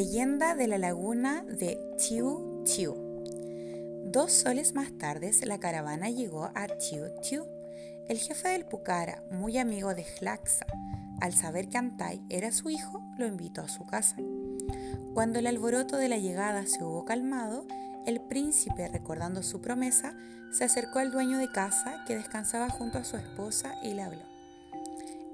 Leyenda de la laguna de Tiu Tiu. Dos soles más tarde, la caravana llegó a Tiu Tiu. El jefe del Pucara, muy amigo de Hlaxa, al saber que Antai era su hijo, lo invitó a su casa. Cuando el alboroto de la llegada se hubo calmado, el príncipe, recordando su promesa, se acercó al dueño de casa que descansaba junto a su esposa y le habló.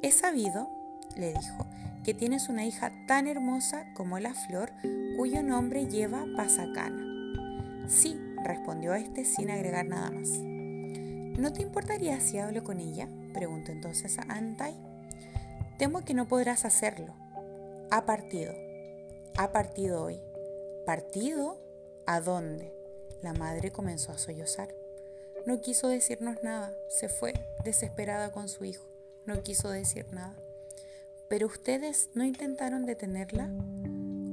He sabido, le dijo, que tienes una hija tan hermosa como la flor cuyo nombre lleva Pasacana. Sí, respondió este sin agregar nada más. ¿No te importaría si hablo con ella? preguntó entonces a Antai. Temo que no podrás hacerlo. Ha partido. Ha partido hoy. ¿Partido? ¿A dónde? La madre comenzó a sollozar. No quiso decirnos nada. Se fue, desesperada con su hijo. No quiso decir nada. Pero ustedes no intentaron detenerla.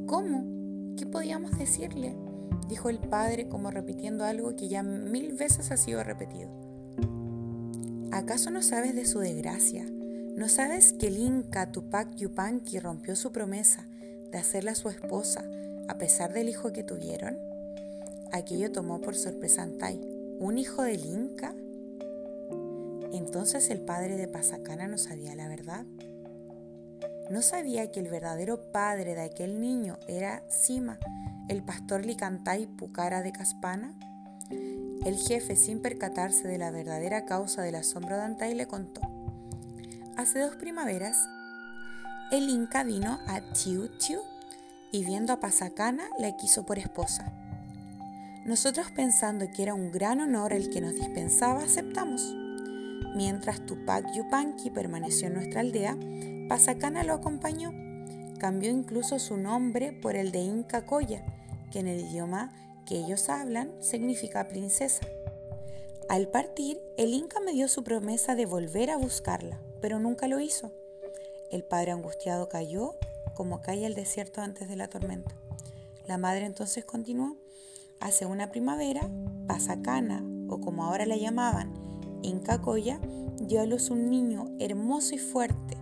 ¿Cómo? ¿Qué podíamos decirle? dijo el padre como repitiendo algo que ya mil veces ha sido repetido. ¿Acaso no sabes de su desgracia? ¿No sabes que el Inca Tupac Yupanqui rompió su promesa de hacerla su esposa a pesar del hijo que tuvieron? Aquello tomó por sorpresa a Antai. ¿Un hijo del Inca? Entonces el padre de Pasacana no sabía la verdad. ¿No sabía que el verdadero padre de aquel niño era Sima, el pastor Licantay Pucara de Caspana? El jefe, sin percatarse de la verdadera causa del asombro de Antay, le contó. Hace dos primaveras, el Inca vino a Chiu Chiu y viendo a Pasacana la quiso por esposa. Nosotros pensando que era un gran honor el que nos dispensaba, aceptamos. Mientras Tupac Yupanqui permaneció en nuestra aldea, Pasacana lo acompañó. Cambió incluso su nombre por el de Inca Coya, que en el idioma que ellos hablan significa princesa. Al partir, el Inca me dio su promesa de volver a buscarla, pero nunca lo hizo. El padre angustiado cayó como cae el desierto antes de la tormenta. La madre entonces continuó. Hace una primavera, Pasacana, o como ahora la llamaban, Inca Coya, dio a luz un niño hermoso y fuerte,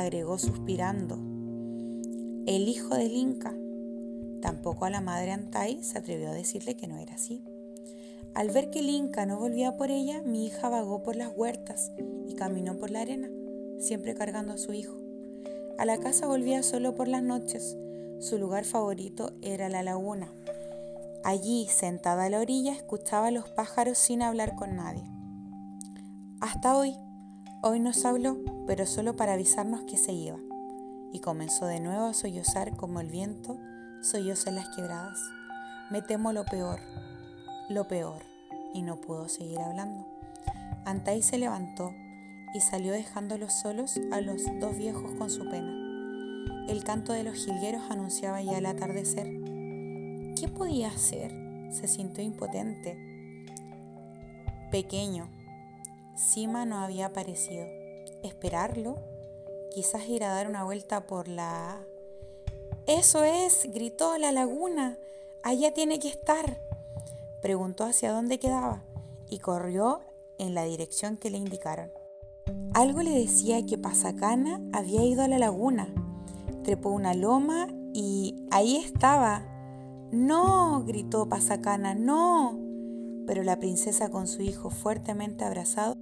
agregó suspirando. El hijo del Inca. Tampoco a la madre Antai se atrevió a decirle que no era así. Al ver que el Inca no volvía por ella, mi hija vagó por las huertas y caminó por la arena, siempre cargando a su hijo. A la casa volvía solo por las noches. Su lugar favorito era la laguna. Allí, sentada a la orilla, escuchaba a los pájaros sin hablar con nadie. Hasta hoy, Hoy nos habló, pero solo para avisarnos que se iba, y comenzó de nuevo a sollozar como el viento solloza en las quebradas. Me temo lo peor, lo peor, y no pudo seguir hablando. Antai se levantó y salió dejándolos solos a los dos viejos con su pena. El canto de los jilgueros anunciaba ya el atardecer. ¿Qué podía hacer? Se sintió impotente. Pequeño, Sima no había aparecido. ¿Esperarlo? Quizás ir a dar una vuelta por la... Eso es, gritó la laguna. Allá tiene que estar. Preguntó hacia dónde quedaba y corrió en la dirección que le indicaron. Algo le decía que Pasacana había ido a la laguna. Trepó una loma y ahí estaba. No, gritó Pasacana, no. Pero la princesa con su hijo fuertemente abrazado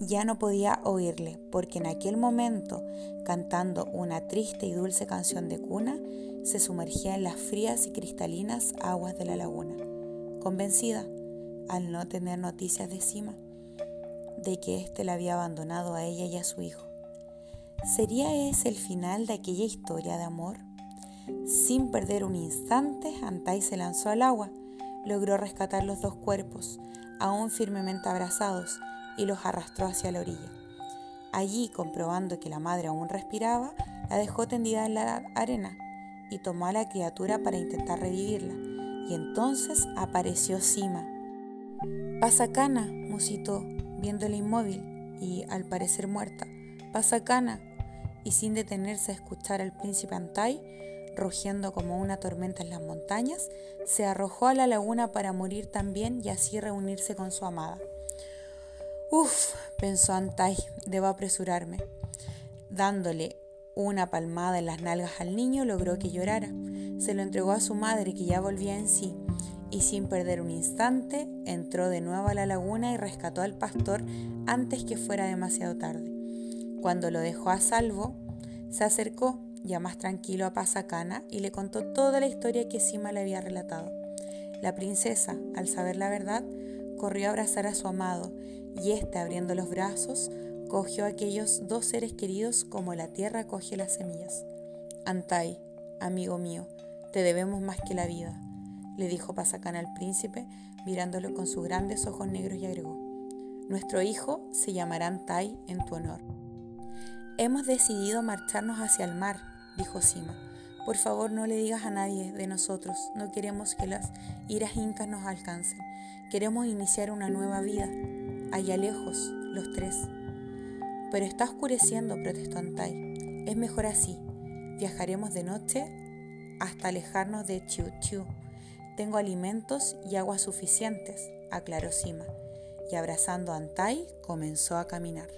ya no podía oírle, porque en aquel momento, cantando una triste y dulce canción de cuna, se sumergía en las frías y cristalinas aguas de la laguna, convencida, al no tener noticias de Sima, de que éste la había abandonado a ella y a su hijo. ¿Sería ese el final de aquella historia de amor? Sin perder un instante, Antai se lanzó al agua, logró rescatar los dos cuerpos, aún firmemente abrazados, y los arrastró hacia la orilla. Allí, comprobando que la madre aún respiraba, la dejó tendida en la arena y tomó a la criatura para intentar revivirla. Y entonces apareció Sima. Pasacana, musitó, viéndola inmóvil y al parecer muerta. Pasacana. Y sin detenerse a escuchar al príncipe Antai, rugiendo como una tormenta en las montañas, se arrojó a la laguna para morir también y así reunirse con su amada. Uf, pensó Antai, debo apresurarme. Dándole una palmada en las nalgas al niño logró que llorara. se lo entregó a su madre que ya volvía en sí y sin perder un instante entró de nuevo a la laguna y rescató al pastor antes que fuera demasiado tarde. Cuando lo dejó a salvo, se acercó ya más tranquilo a Pasacana y le contó toda la historia que Sima le había relatado. La princesa, al saber la verdad, corrió a abrazar a su amado y éste, abriendo los brazos, cogió a aquellos dos seres queridos como la tierra coge las semillas. Antai, amigo mío, te debemos más que la vida le dijo Pasacán al príncipe, mirándolo con sus grandes ojos negros y agregó, Nuestro hijo se llamará Antai en tu honor. Hemos decidido marcharnos hacia el mar, dijo Sima. Por favor, no le digas a nadie de nosotros, no queremos que las iras incas nos alcancen. Queremos iniciar una nueva vida, allá lejos, los tres. Pero está oscureciendo, protestó Antai. Es mejor así. Viajaremos de noche hasta alejarnos de Chiu Chiu tengo alimentos y agua suficientes, aclaró Sima, y abrazando a Antai comenzó a caminar.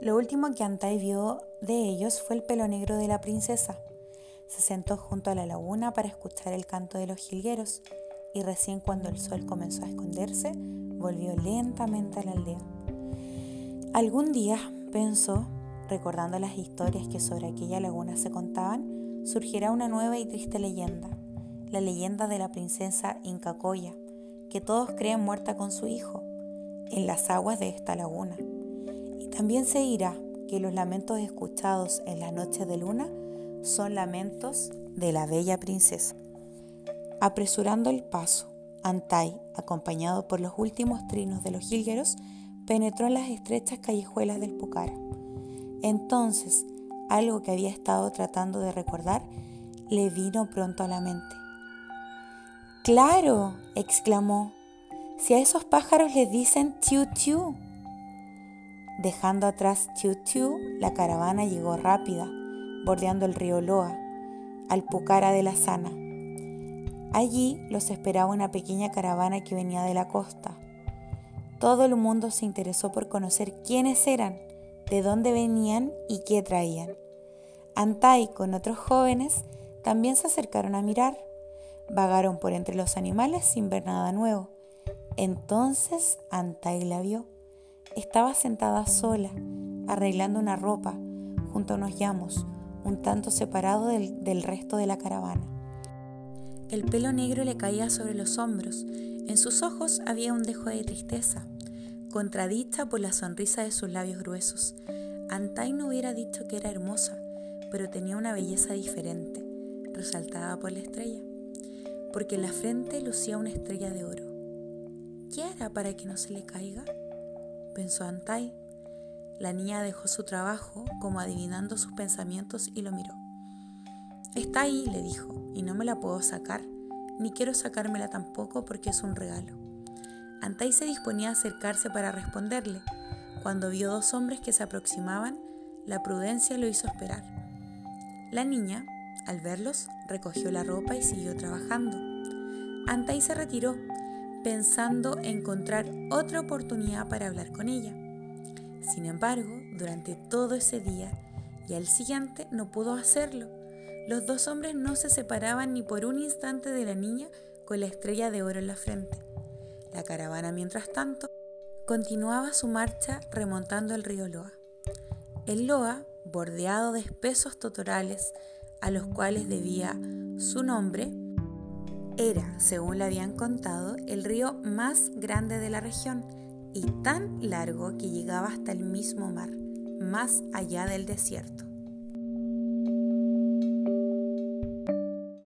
Lo último que Antai vio de ellos fue el pelo negro de la princesa. Se sentó junto a la laguna para escuchar el canto de los jilgueros y recién cuando el sol comenzó a esconderse, volvió lentamente a la aldea. Algún día, pensó, recordando las historias que sobre aquella laguna se contaban, surgirá una nueva y triste leyenda, la leyenda de la princesa Incacoya, que todos creen muerta con su hijo, en las aguas de esta laguna. Y también se dirá que los lamentos escuchados en la noche de luna son lamentos de la bella princesa. Apresurando el paso, Antai, acompañado por los últimos trinos de los jilgueros, penetró en las estrechas callejuelas del Pucara. Entonces, algo que había estado tratando de recordar le vino pronto a la mente. Claro, exclamó, si a esos pájaros les dicen tiu tiu. Dejando atrás tiu tiu, la caravana llegó rápida, bordeando el río Loa, al Pucara de la Sana. Allí los esperaba una pequeña caravana que venía de la costa. Todo el mundo se interesó por conocer quiénes eran, de dónde venían y qué traían. Antai con otros jóvenes también se acercaron a mirar. Vagaron por entre los animales sin ver nada nuevo. Entonces Antai la vio. Estaba sentada sola, arreglando una ropa, junto a unos llamos, un tanto separado del, del resto de la caravana. El pelo negro le caía sobre los hombros. En sus ojos había un dejo de tristeza, contradicha por la sonrisa de sus labios gruesos. Antai no hubiera dicho que era hermosa, pero tenía una belleza diferente, resaltada por la estrella porque en la frente lucía una estrella de oro. ¿Qué hará para que no se le caiga? pensó Antai. La niña dejó su trabajo como adivinando sus pensamientos y lo miró. Está ahí, le dijo, y no me la puedo sacar, ni quiero sacármela tampoco porque es un regalo. Antai se disponía a acercarse para responderle. Cuando vio dos hombres que se aproximaban, la prudencia lo hizo esperar. La niña, al verlos, recogió la ropa y siguió trabajando. Antai se retiró, pensando encontrar otra oportunidad para hablar con ella. Sin embargo, durante todo ese día y al siguiente no pudo hacerlo. Los dos hombres no se separaban ni por un instante de la niña con la estrella de oro en la frente. La caravana, mientras tanto, continuaba su marcha remontando el río Loa. El Loa, bordeado de espesos totorales, a los cuales debía su nombre, era, según le habían contado, el río más grande de la región y tan largo que llegaba hasta el mismo mar, más allá del desierto.